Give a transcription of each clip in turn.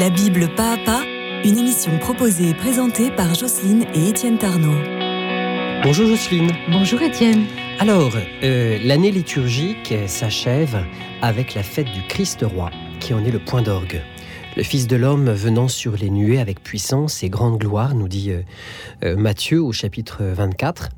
La Bible pas à pas, une émission proposée et présentée par Jocelyne et Étienne Tarnot. Bonjour Jocelyne. Bonjour Étienne. Alors, euh, l'année liturgique s'achève avec la fête du Christ roi, qui en est le point d'orgue. Le Fils de l'homme venant sur les nuées avec puissance et grande gloire, nous dit euh, euh, Matthieu au chapitre 24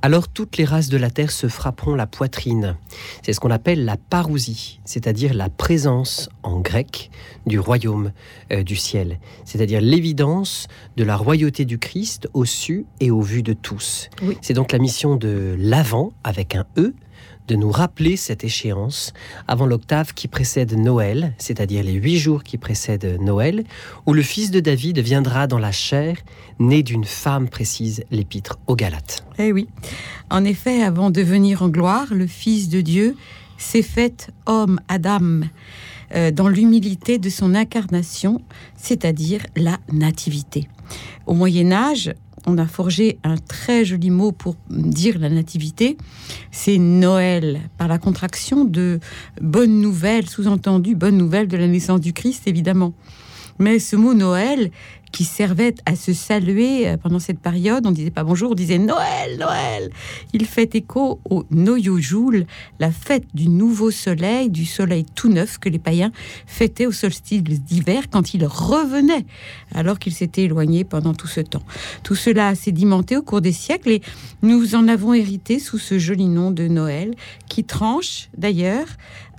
alors toutes les races de la terre se frapperont la poitrine. C'est ce qu'on appelle la parousie, c'est-à-dire la présence en grec du royaume euh, du ciel, c'est-à-dire l'évidence de la royauté du Christ au su et au vu de tous. C'est donc la mission de l'avant avec un E de nous rappeler cette échéance avant l'octave qui précède Noël, c'est-à-dire les huit jours qui précèdent Noël, où le fils de David viendra dans la chair, né d'une femme, précise l'épître aux Galates. Eh oui, en effet, avant de venir en gloire, le Fils de Dieu s'est fait homme, Adam, euh, dans l'humilité de son incarnation, c'est-à-dire la nativité. Au Moyen Âge, on a forgé un très joli mot pour dire la nativité, c'est Noël, par la contraction de bonne nouvelle, sous-entendu bonne nouvelle de la naissance du Christ, évidemment. Mais ce mot Noël, qui servait à se saluer euh, pendant cette période. On disait pas bonjour, on disait Noël, Noël. Il fait écho au Noyojoul, la fête du nouveau soleil, du soleil tout neuf que les païens fêtaient au solstice d'hiver quand il revenait, alors qu'il s'était éloigné pendant tout ce temps. Tout cela a sédimenté au cours des siècles et nous en avons hérité sous ce joli nom de Noël, qui tranche d'ailleurs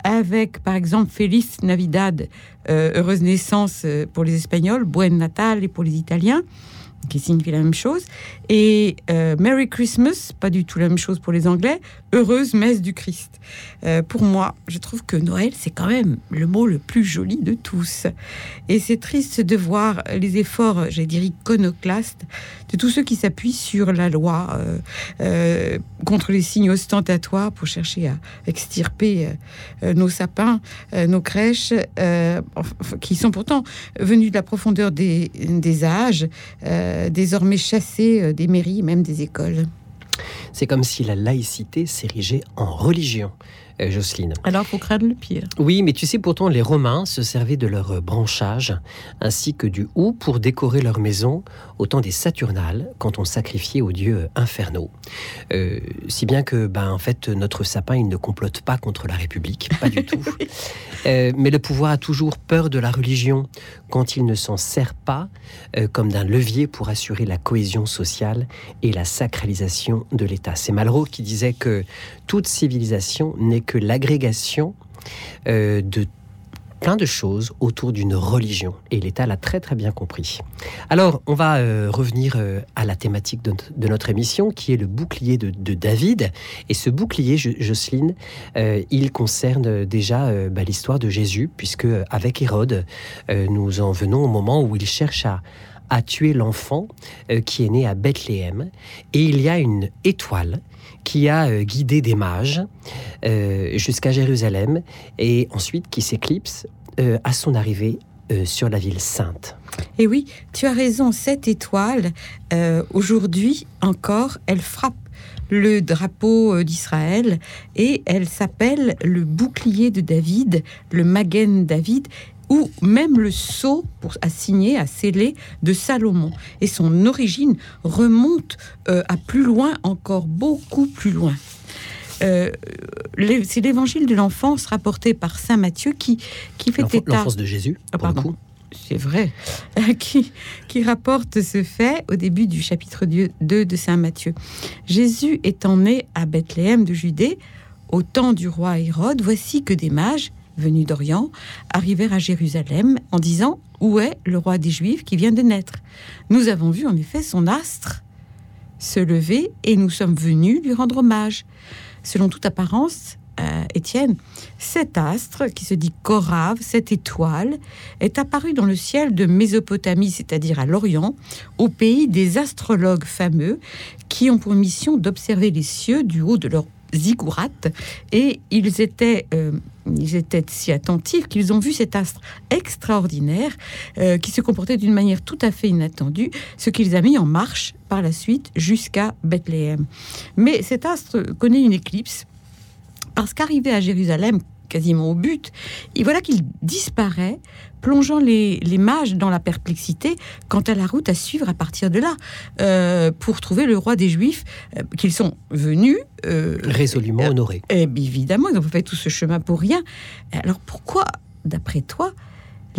avec, par exemple, Feliz Navidad, euh, heureuse naissance euh, pour les Espagnols, Buen Natal et pour les Italiens qui signifie la même chose. Et euh, Merry Christmas, pas du tout la même chose pour les Anglais, heureuse messe du Christ. Euh, pour moi, je trouve que Noël, c'est quand même le mot le plus joli de tous. Et c'est triste de voir les efforts, j'allais dire iconoclastes, de tous ceux qui s'appuient sur la loi euh, contre les signes ostentatoires pour chercher à extirper nos sapins, nos crèches, qui sont pourtant venus de la profondeur des, âges. Euh, désormais chassés euh, des mairies, même des écoles. C'est comme si la laïcité s'érigeait en religion. Euh, Jocelyne. Alors, faut craindre le pire. Oui, mais tu sais, pourtant, les Romains se servaient de leur branchage ainsi que du hou pour décorer leur maison au temps des Saturnales, quand on sacrifiait aux dieux infernaux. Euh, si bien que, ben, en fait, notre sapin, il ne complote pas contre la République, pas du tout. Euh, mais le pouvoir a toujours peur de la religion quand il ne s'en sert pas comme d'un levier pour assurer la cohésion sociale et la sacralisation de l'État. C'est Malraux qui disait que toute civilisation n'est que l'agrégation euh, de plein de choses autour d'une religion. Et l'État l'a très très bien compris. Alors, on va euh, revenir euh, à la thématique de, notre émission, qui est le bouclier de, David. Et ce bouclier, Jocelyne, il concerne déjà bah, l'histoire de Jésus, puisque avec Hérode, nous en venons au moment où il cherche à, à tuer l'enfant qui est né à Bethléem. Et il y a une étoile qui a euh, guidé des mages euh, jusqu'à Jérusalem et ensuite qui s'éclipse euh, à son arrivée sur la ville sainte. Et oui, tu as raison, cette étoile, aujourd'hui encore, elle frappe le drapeau d'Israël et elle s'appelle le bouclier de David, le Magen David ou même le sceau pour assigner, à sceller de Salomon. Et son origine remonte euh, à plus loin, encore beaucoup plus loin. Euh, c'est l'évangile de l'enfance rapporté par saint Matthieu qui, qui fait état. L'enfance de Jésus, ah, pardon. C'est vrai, qui, qui rapporte ce fait au début du chapitre 2 de saint Matthieu. Jésus étant né à Bethléem de Judée, au temps du roi Hérode, voici que des mages venus d'Orient, arrivèrent à Jérusalem en disant Où est le roi des Juifs qui vient de naître? Nous avons vu en effet son astre se lever et nous sommes venus lui rendre hommage. Selon toute apparence, euh, Étienne, cet astre qui se dit Corave, cette étoile, est apparu dans le ciel de Mésopotamie, c'est-à-dire à l'Orient, au pays des astrologues fameux qui ont pour mission d'observer les cieux du haut de leur ziggourate et ils étaient euh, ils étaient si attentifs qu'ils ont vu cet astre extraordinaire euh, qui se comportait d'une manière tout à fait inattendue, ce qui les a mis en marche par la suite jusqu'à Bethléem. Mais cet astre connaît une éclipse parce qu'arrivé à Jérusalem, quasiment au but. Et voilà qu'il disparaît, plongeant les, mages dans la perplexité quant à la route à suivre à partir de là, euh, pour trouver le roi des Juifs, euh, qu'ils sont venus... Résolument honorés. évidemment, ils ont fait tout ce chemin pour rien. Alors pourquoi, d'après toi,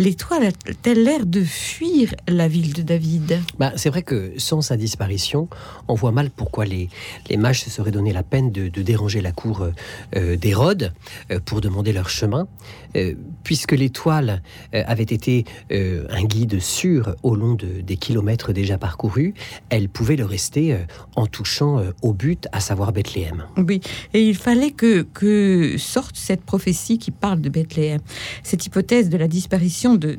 l'étoile a-t-elle l'air de fuir la ville de David? Bah, C'est vrai que sans sa disparition, on voit mal pourquoi les, les mages se seraient donné la peine de, déranger la cour euh, d'Hérode euh, pour demander leur chemin, euh, puisque l'étoile avait été un guide sûr au long de, des kilomètres déjà parcourus, elle pouvait le rester en touchant au but, à savoir Bethléem. Oui, et il fallait que, que sorte cette prophétie qui parle de Bethléem. Cette hypothèse de la disparition de,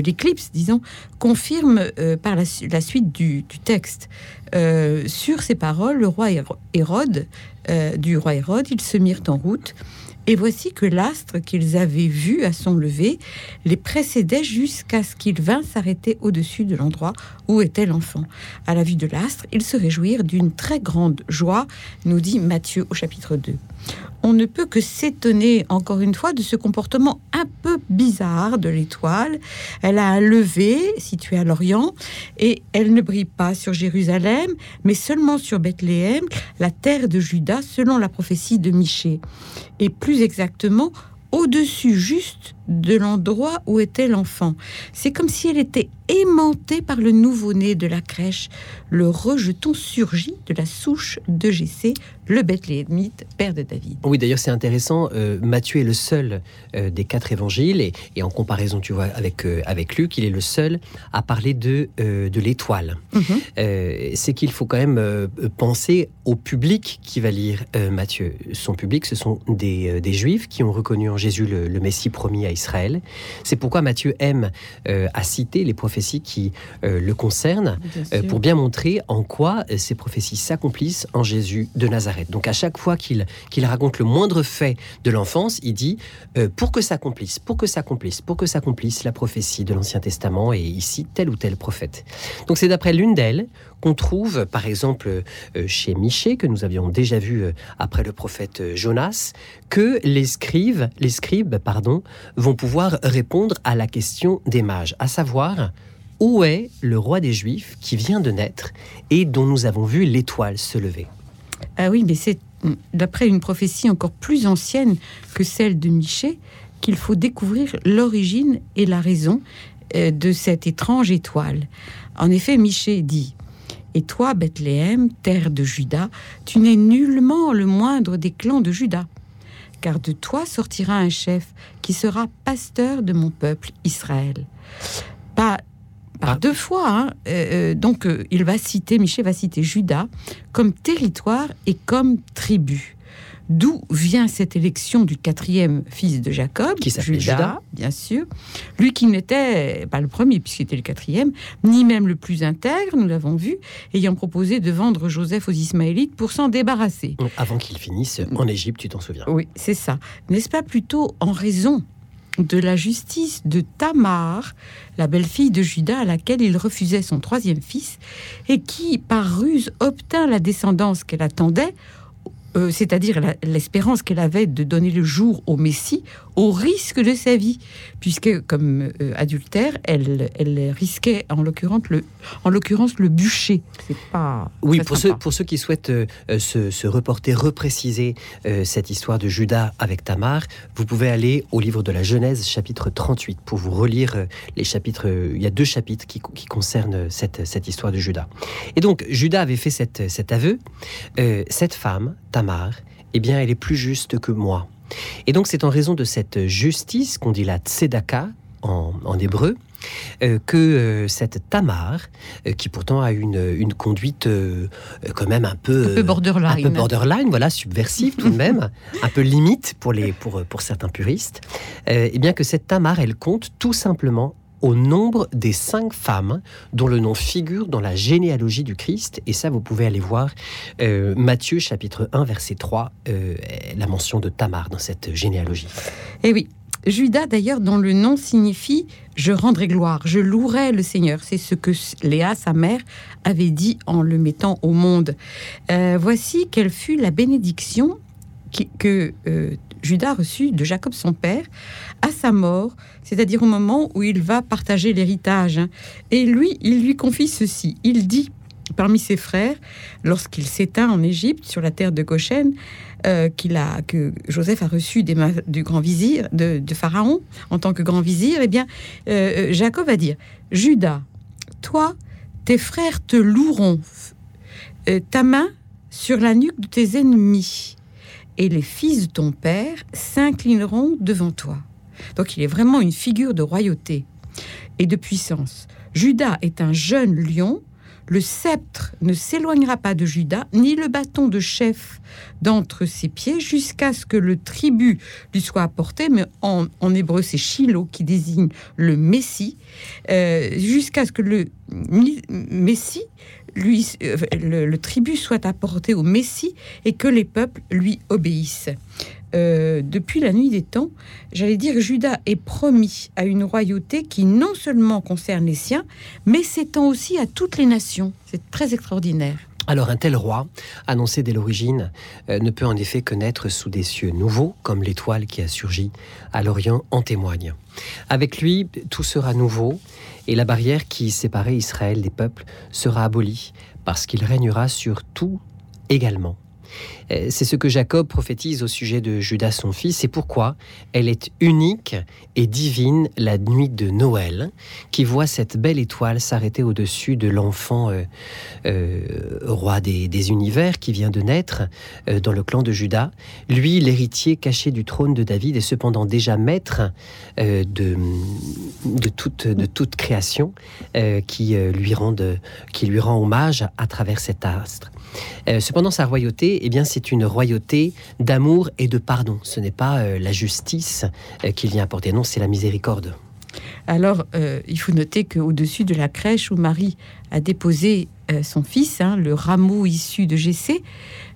l'éclipse, disons, confirme euh, par la, suite du, texte. Euh, sur ces paroles, le roi Hérode, euh, du roi Hérode, ils se mirent en route. Et voici que l'astre qu'ils avaient vu à son lever les précédait jusqu'à ce qu'il vint s'arrêter au-dessus de l'endroit où était l'enfant. À la vue de l'astre, ils se réjouirent d'une très grande joie, nous dit Matthieu au chapitre 2 on ne peut que s'étonner, encore une fois, de ce comportement un peu bizarre de l'étoile. Elle a un lever situé à l'Orient et elle ne brille pas sur Jérusalem, mais seulement sur Bethléem, la terre de Juda, selon la prophétie de Michée. Et plus exactement, au-dessus juste de l'endroit où était l'enfant. C'est comme si elle était aimantée par le nouveau-né de la crèche, le rejeton surgit de la souche de Jessé, le Bethléemite, père de David. Oui, d'ailleurs, c'est intéressant. Euh, Matthieu est le seul euh, des quatre évangiles, et, en comparaison, tu vois, avec, euh, avec Luc, il est le seul à parler de, de l'étoile. Mhm. c'est qu'il faut quand même penser au public qui va lire Matthieu. Son public, ce sont des, des Juifs qui ont reconnu en Jésus le, le Messie promis à Israël. C'est pourquoi Matthieu aime à citer les prophéties qui le concernent, pour bien montrer en quoi ces prophéties s'accomplissent en Jésus de Nazareth. Donc à chaque fois qu'il qu'il raconte le moindre fait de l'enfance, il dit euh, pour que s'accomplisse, pour que s'accomplisse, pour que s'accomplisse la prophétie de l'Ancien Testament et ici tel ou tel prophète. Donc c'est d'après l'une d'elles qu'on trouve par exemple euh, chez Michée que nous avions déjà vu euh, après le prophète Jonas que les scribes, les scribes pardon, vont pouvoir répondre à la question des mages, à savoir où est le roi des Juifs qui vient de naître et dont nous avons vu l'étoile se lever? Ah oui, mais c'est d'après une prophétie encore plus ancienne que celle de Michée qu'il faut découvrir l'origine et la raison euh, de cette étrange étoile. En effet, Michée dit Et toi, Bethléem, terre de Juda, tu n'es nullement le moindre des clans de Juda, car de toi sortira un chef qui sera pasteur de mon peuple Israël. Par deux fois. Hein. Euh, euh, donc, euh, il va citer, Michel va citer Judas comme territoire et comme tribu. D'où vient cette élection du quatrième fils de Jacob, qui Judas, Judas, bien sûr. Lui qui n'était pas le premier, puisqu'il était le quatrième, ni même le plus intègre, nous l'avons vu, ayant proposé de vendre Joseph aux Ismaélites pour s'en débarrasser. Avant qu'il finisse en Égypte, tu t'en souviens Oui, c'est ça. N'est-ce pas plutôt en raison de la justice de Tamar, la belle-fille de Judas à laquelle il refusait son troisième fils, et qui, par ruse, obtint la descendance qu'elle attendait euh, c'est-à-dire l'espérance qu'elle avait de donner le jour au Messie au risque de sa vie, puisque comme euh, adultère, elle, elle risquait en l'occurrence le, en l'occurrence le bûcher. C'est pas oui pour ceux pour ceux qui souhaitent euh, se, reporter, repréciser cette histoire de Judas avec Tamar, vous pouvez aller au livre de la Genèse chapitre 38 pour vous relire les chapitres. il y a deux chapitres qui, qui concernent cette, cette histoire de Judas. Et donc Judas avait fait cette, cet aveu. cette femme Tamar eh bien, elle est plus juste que moi. Et donc, c'est en raison de cette justice qu'on dit la tzedaka en, hébreu, euh, que euh, cette Tamar, euh, qui pourtant a une, conduite quand même un peu, borderline, un peu borderline, voilà, subversive tout de même, un peu limite pour les pour pour certains puristes, eh bien que cette Tamar, elle compte tout simplement au nombre des cinq femmes dont le nom figure dans la généalogie du Christ. Et ça, vous pouvez aller voir euh, Matthieu chapitre 1, verset 3, euh, la mention de Tamar dans cette généalogie. Eh oui, Judas, d'ailleurs, dont le nom signifie Je rendrai gloire, je louerai le Seigneur. C'est ce que Léa, sa mère, avait dit en le mettant au monde. Euh, voici quelle fut la bénédiction que Judas a reçu de Jacob son père à sa mort, c'est-à-dire au moment où il va partager l'héritage. Et lui, il lui confie ceci. Il dit parmi ses frères, lorsqu'il s'éteint en Égypte, sur la terre de Goshen, euh, qu'il a, que Joseph a reçu des du grand vizir, de, Pharaon, en tant que grand vizir, eh bien, euh, euh, Jacob va dire Judas, toi, tes frères te loueront, ta main sur la nuque de tes ennemis, et les fils de ton père s'inclineront devant toi. Donc il est vraiment une figure de royauté et de puissance. Judas est un jeune lion le sceptre ne s'éloignera pas de Judas, ni le bâton de chef d'entre ses pieds, jusqu'à ce que le tribut lui soit apporté, mais en, hébreu c'est Shiloh qui désigne le Messie, euh, jusqu'à ce que le Messie, lui, euh, le tribut soit apporté au Messie et que les peuples lui obéissent. Euh, depuis la nuit des temps, j'allais dire, Judas est promis à une royauté qui non seulement concerne les siens, mais s'étend aussi à toutes les nations. C'est très extraordinaire. Alors un tel roi, annoncé dès l'origine, euh, ne peut en effet que naître sous des cieux nouveaux, comme l'étoile qui a surgi à l'Orient en témoigne. Avec lui, tout sera nouveau, et la barrière qui séparait Israël des peuples sera abolie, parce qu'il régnera sur tout également. Euh, c'est ce que Jacob prophétise au sujet de Judas son fils, et pourquoi elle est unique et divine la nuit de Noël, qui voit cette belle étoile s'arrêter au-dessus de l'enfant euh, euh, roi des, univers qui vient de naître dans le clan de Judas. Lui, l'héritier caché du trône de David, est cependant déjà maître de, de, toute, de toute création qui, lui rend qui lui rend hommage à travers cet astre. cependant, sa royauté, eh bien, c'est une royauté d'amour et de pardon. Ce n'est pas euh, la justice euh, qu'il vient apporter, non, c'est la miséricorde. Alors, euh, il faut noter qu'au-dessus de la crèche où Marie a déposé son fils, hein, le rameau issu de Jessé,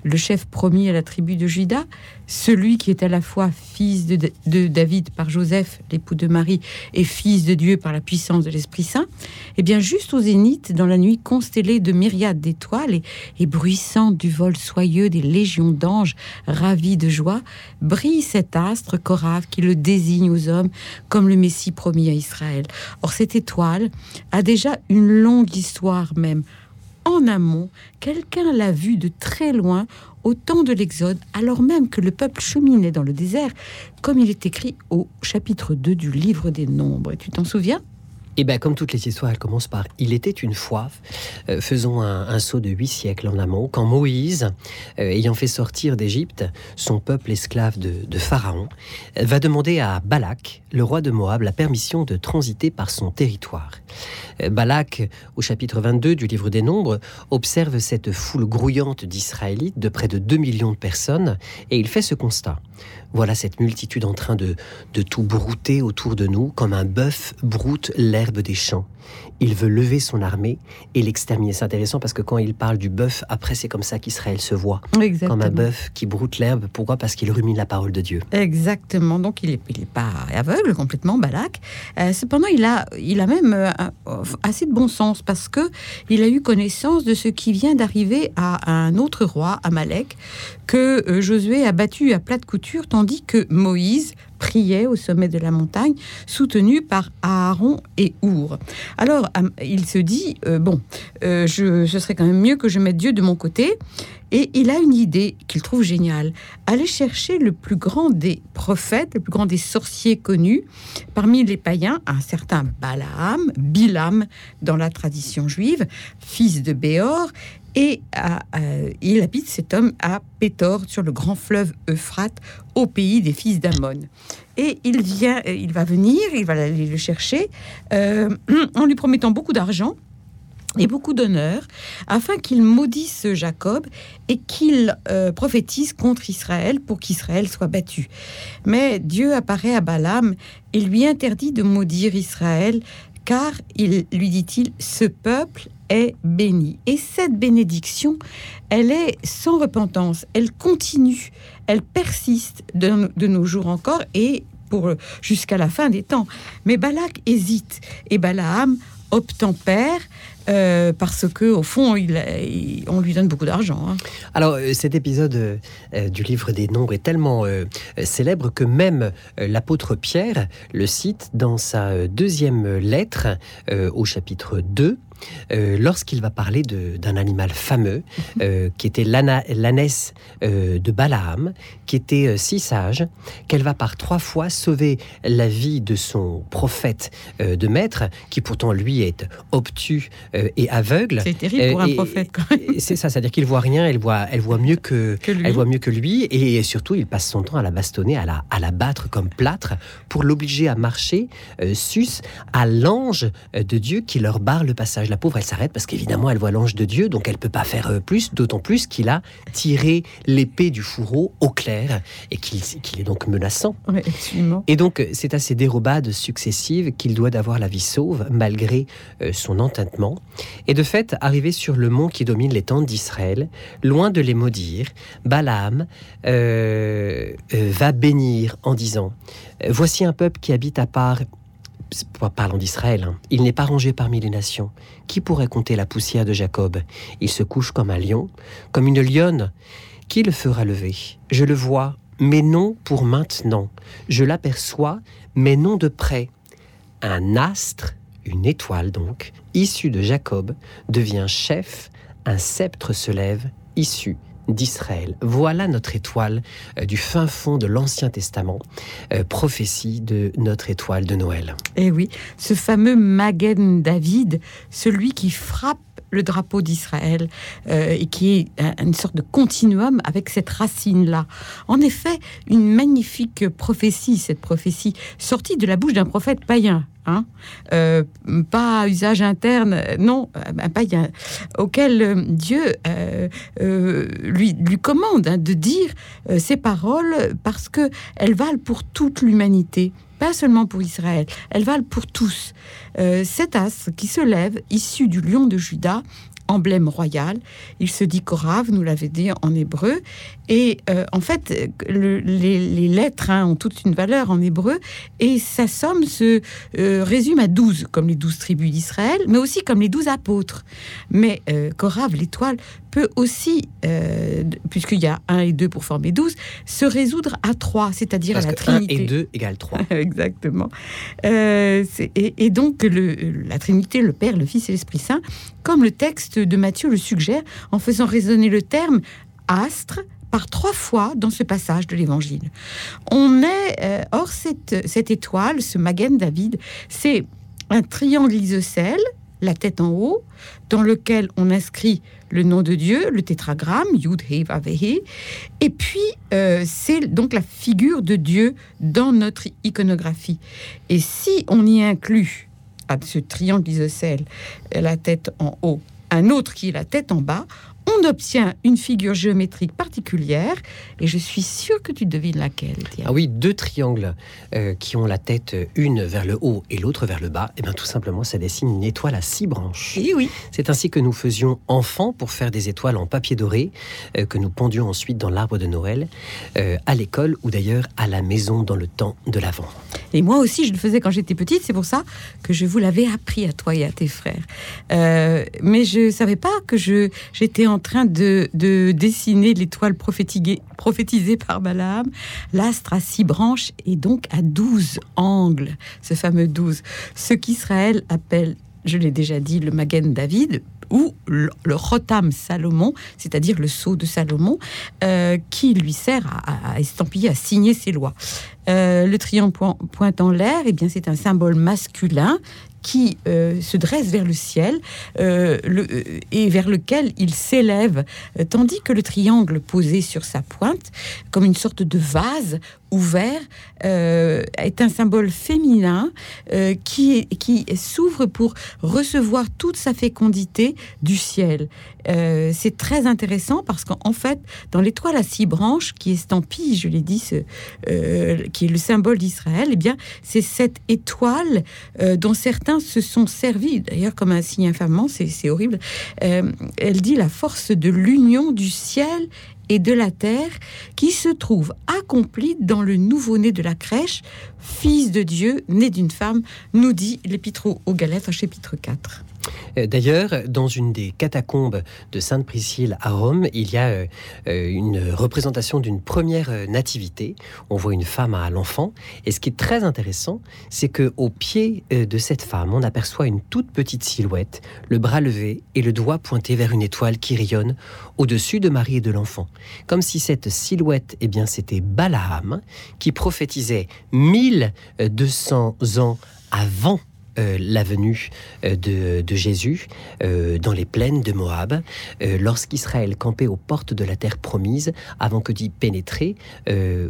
le chef promis à la tribu de Juda, celui qui est à la fois fils de, David par Joseph, l'époux de Marie, et fils de Dieu par la puissance de l'Esprit Saint, eh bien juste au zénith, dans la nuit constellée de myriades d'étoiles et, et bruissante du vol soyeux des légions d'anges ravis de joie, brille cet astre corave qui le désigne aux hommes comme le Messie promis à Israël. Or cette étoile a déjà une longue histoire même en amont, quelqu'un l'a vu de très loin au temps de l'Exode, alors même que le peuple cheminait dans le désert, comme il est écrit au chapitre 2 du livre des Nombres. tu t'en souviens? Et eh bien, comme toutes les histoires, elles commencent par Il était une fois. Euh, faisons un, saut de huit siècles en amont, quand Moïse, euh, ayant fait sortir d'Égypte son peuple esclave de, Pharaon, euh, va demander à Balak, le roi de Moab, la permission de transiter par son territoire. Balak, au chapitre 22 du livre des Nombres, observe cette foule grouillante d'Israélites de près de 2 millions de personnes et il fait ce constat. Voilà cette multitude en train de, de tout brouter autour de nous, comme un bœuf broute l'herbe des champs il veut lever son armée et l'exterminer. C'est intéressant parce que quand il parle du bœuf, après c'est comme ça qu'Israël se voit. Comme un bœuf qui broute l'herbe. Pourquoi? Parce qu'il rumine la parole de Dieu. Exactement. Donc il n'est est pas aveugle complètement, Balak. Euh, cependant, il a, il a même euh, assez de bon sens parce que il a eu connaissance de ce qui vient d'arriver à un autre roi, Amalek, que euh, Josué a battu à plate couture, tandis que Moïse priait au sommet de la montagne, soutenu par Aaron et Our. Alors, il se dit, euh, bon, euh, ce serait quand même mieux que je mette Dieu de mon côté. Et il a une idée qu'il trouve géniale. Aller chercher le plus grand des prophètes, le plus grand des sorciers connus, parmi les païens, un certain Balaam, Bilam dans la tradition juive, fils de Béor, et il habite cet homme à Pétor, sur le grand fleuve Euphrate, au pays des fils d'Amon. Et il vient, il va venir, il va aller le chercher, euh, en lui promettant beaucoup d'argent et beaucoup d'honneur, afin qu'il maudisse Jacob et qu'il euh, prophétise contre Israël pour qu'Israël soit battu. Mais Dieu apparaît à Balaam et lui interdit de maudire Israël, car il lui dit-il, ce peuple est béni. Et cette bénédiction, elle est sans repentance, elle continue, elle persiste de, de nos jours encore et pour jusqu'à la fin des temps. Mais Balak hésite et Balaam obtempère euh, parce que au fond, il, on lui donne beaucoup d'argent. Hein. Alors, euh, cet épisode du livre des Nombres est tellement célèbre que même l'apôtre Pierre le cite dans sa deuxième lettre au chapitre 2. Euh, lorsqu'il va parler d'un animal fameux, euh, qui était l'ânesse euh, de Balaam, qui était si sage qu'elle va par trois fois sauver la vie de son prophète de maître, qui pourtant lui est obtus et aveugle. C'est terrible pour un prophète. C'est ça, c'est-à-dire qu'il voit rien, elle voit, elle voit mieux que, elle voit mieux que lui, et surtout il passe son temps à la bastonner, à la, à la battre comme plâtre, pour l'obliger à marcher sus à l'ange de Dieu qui leur barre le passage la pauvre, elle s'arrête parce qu'évidemment, elle voit l'ange de Dieu, donc elle peut pas faire euh, plus, d'autant plus qu'il a tiré l'épée du fourreau au clair et qu'il est donc menaçant. et donc, euh, c'est à ces dérobades successives qu'il doit d'avoir la vie sauve, malgré euh, son entêtement. Et de fait, arrivé sur le mont qui domine les tentes d'Israël, loin de les maudire, Balaam va bénir en disant Voici un peuple qui habite à part parlons d'Israël, hein. il n'est pas rangé parmi les nations. Qui pourrait compter la poussière de Jacob? Il se couche comme un lion, comme une lionne. Qui le fera lever? Je le vois, mais non pour maintenant. Je l'aperçois, mais non de près. Un astre, une étoile donc, issue de Jacob, devient chef, un sceptre se lève, issu d'Israël. Voilà notre étoile euh, du fin fond de l'Ancien Testament, euh, prophétie de notre étoile de Noël. Eh oui, ce fameux Magen David, celui qui frappe le drapeau d'Israël euh, et qui est une sorte de continuum avec cette racine-là. En effet, une magnifique prophétie, cette prophétie sortie de la bouche d'un prophète païen, Hein euh, pas usage interne, non, un païen, auquel euh, Dieu lui, lui commande hein, de dire ces paroles parce que elles valent pour toute l'humanité pas seulement pour Israël, elles valent pour tous. Euh, cet astre qui se lève, issu du lion de Juda, emblème royal. Il se dit Korav, nous l'avait dit en hébreu. Et euh, en fait, les, lettres hein, ont toute une valeur en hébreu. Et sa somme se euh, résume à 12, comme les douze tribus d'Israël, mais aussi comme les douze apôtres. Mais Korav, l'étoile, peut aussi, euh, puisqu'il y a 1 et 2 pour former 12, se résoudre à 3, c'est-à-dire à la Trinité. 1 et 2 égale 3. Exactement. Euh, et, donc, le, la Trinité, le Père, le Fils et l'Esprit Saint, comme le texte de Matthieu le suggère, en faisant résonner le terme astre, par trois fois dans ce passage de l'Évangile. On est, euh, or, cette, cette étoile, ce Magen David, c'est un triangle isocèle la tête en haut, dans lequel on inscrit le nom de Dieu, le tétragramme, Yud He He, et puis euh, c'est donc la figure de Dieu dans notre iconographie. Et si on y inclut à ce triangle isocèle la tête en haut, un autre qui est la tête en bas, on obtient une figure géométrique particulière, et je suis sûre que tu devines laquelle. Ah oui, deux triangles euh, qui ont la tête euh, une vers le haut et l'autre vers le bas, et eh bien tout simplement ça dessine une étoile à six branches. Et eh oui. C'est ainsi que nous faisions enfant pour faire des étoiles en papier doré, euh, que nous pendions ensuite dans l'arbre de Noël, à l'école ou d'ailleurs à la maison dans le temps de l'Avent. Et moi aussi je le faisais quand j'étais petite, c'est pour ça que je vous l'avais appris à toi et à tes frères. mais je savais pas que je j'étais en en train de, dessiner l'étoile prophétisée par Balaam, l'astre à six branches et donc à douze angles, ce fameux douze. Ce qu'Israël appelle, je l'ai déjà dit, le Magen David, ou le, Rotam Salomon, c'est-à-dire le sceau de Salomon, euh, qui lui sert à, estampiller, à signer ses lois. Euh, le triangle pointe en l'air, et eh bien c'est un symbole masculin qui euh, se dresse vers le ciel euh, euh, et vers lequel il s'élève, tandis que le triangle posé sur sa pointe, comme une sorte de vase ouvert, est un symbole féminin qui, qui s'ouvre pour recevoir toute sa fécondité du ciel. C'est très intéressant parce qu'en fait, dans l'étoile à six branches, qui estampille, je l'ai dit, ce, qui est le symbole d'Israël, eh bien, c'est cette étoile dont certains se sont servis, d'ailleurs comme un signe infamant, c'est horrible. Euh, elle dit la force de l'union du ciel et de la terre qui se trouve accomplie dans le nouveau-né de la crèche, fils de Dieu, né d'une femme, nous dit l'épître aux Galates, chapitre 4. Euh, d'ailleurs, dans une des catacombes de Sainte Priscille à Rome, il y a euh, euh, une représentation d'une première nativité. On voit une femme à l'enfant. Et ce qui est très intéressant, c'est que au pied de cette femme, on aperçoit une toute petite silhouette, le bras levé et le doigt pointé vers une étoile qui rayonne au-dessus de Marie et de l'enfant. Comme si cette silhouette, eh bien, c'était Balaam qui prophétisait 1200 ans avant euh, la venue euh, de, Jésus euh, dans les plaines de Moab, lorsqu'Israël campait aux portes de la terre promise, avant que d'y pénétrer.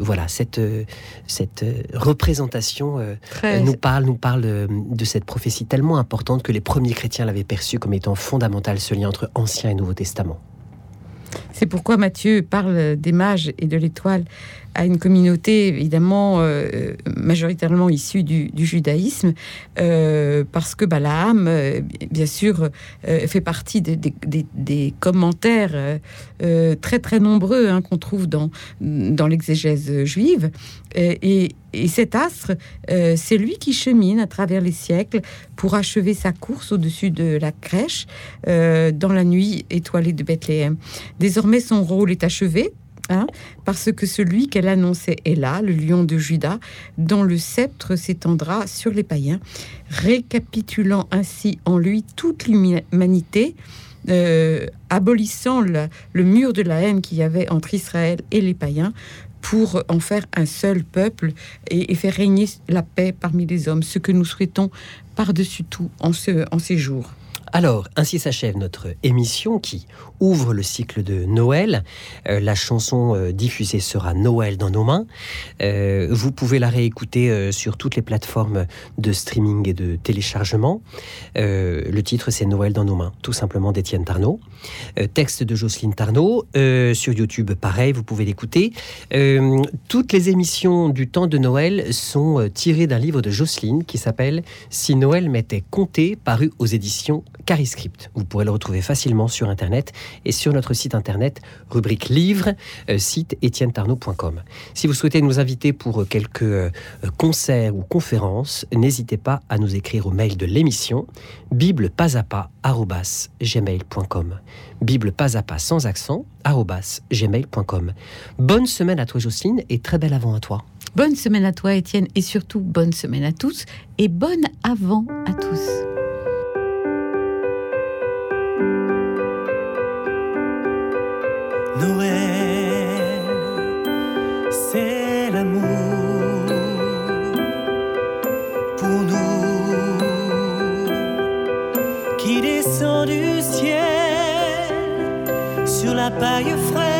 voilà, cette, cette représentation nous parle, nous parle de, cette prophétie tellement importante que les premiers chrétiens l'avaient perçue comme étant fondamentale, ce lien entre Ancien et Nouveau Testament. C'est pourquoi Matthieu parle des mages et de l'étoile à une communauté évidemment euh, majoritairement issue du, judaïsme, euh, parce que Balaam, euh, bien sûr, fait partie des, commentaires très très nombreux hein, qu'on trouve dans, dans l'exégèse juive. Et, et, cet astre, c'est lui qui chemine à travers les siècles pour achever sa course au-dessus de la crèche dans la nuit étoilée de Bethléem. Désormais, son rôle est achevé Hein, parce que celui qu'elle annonçait est là, le lion de Judas, dont le sceptre s'étendra sur les païens, récapitulant ainsi en lui toute l'humanité, euh, abolissant le mur de la haine qu'il y avait entre Israël et les païens pour en faire un seul peuple et, faire régner la paix parmi les hommes, ce que nous souhaitons par-dessus tout en, ce, en ces jours. Alors, ainsi s'achève notre émission qui ouvre le cycle de Noël. Euh, la chanson euh, diffusée sera Noël dans nos mains. Euh, vous pouvez la réécouter sur toutes les plateformes de streaming et de téléchargement. le titre, c'est Noël dans nos mains, tout simplement d'Étienne Tarnot. texte de Jocelyne Tarnot. sur YouTube, pareil, vous pouvez l'écouter. toutes les émissions du temps de Noël sont tirées d'un livre de Jocelyne qui s'appelle Si Noël m'était compté, paru aux éditions Cariscript. Vous pourrez le retrouver facilement sur Internet et sur notre site Internet, rubrique livre, euh, site etiennetarnaud.com. Si vous souhaitez nous inviter pour euh, quelques euh, concerts ou conférences, n'hésitez pas à nous écrire au mail de l'émission bible pas sans accent gmail.com Bonne semaine à toi Jocelyne et très belle avant à toi. Bonne semaine à toi Étienne et surtout bonne semaine à tous et bonne avant à tous. Noël, c'est l'amour pour nous qui descend du ciel sur la paille fraîche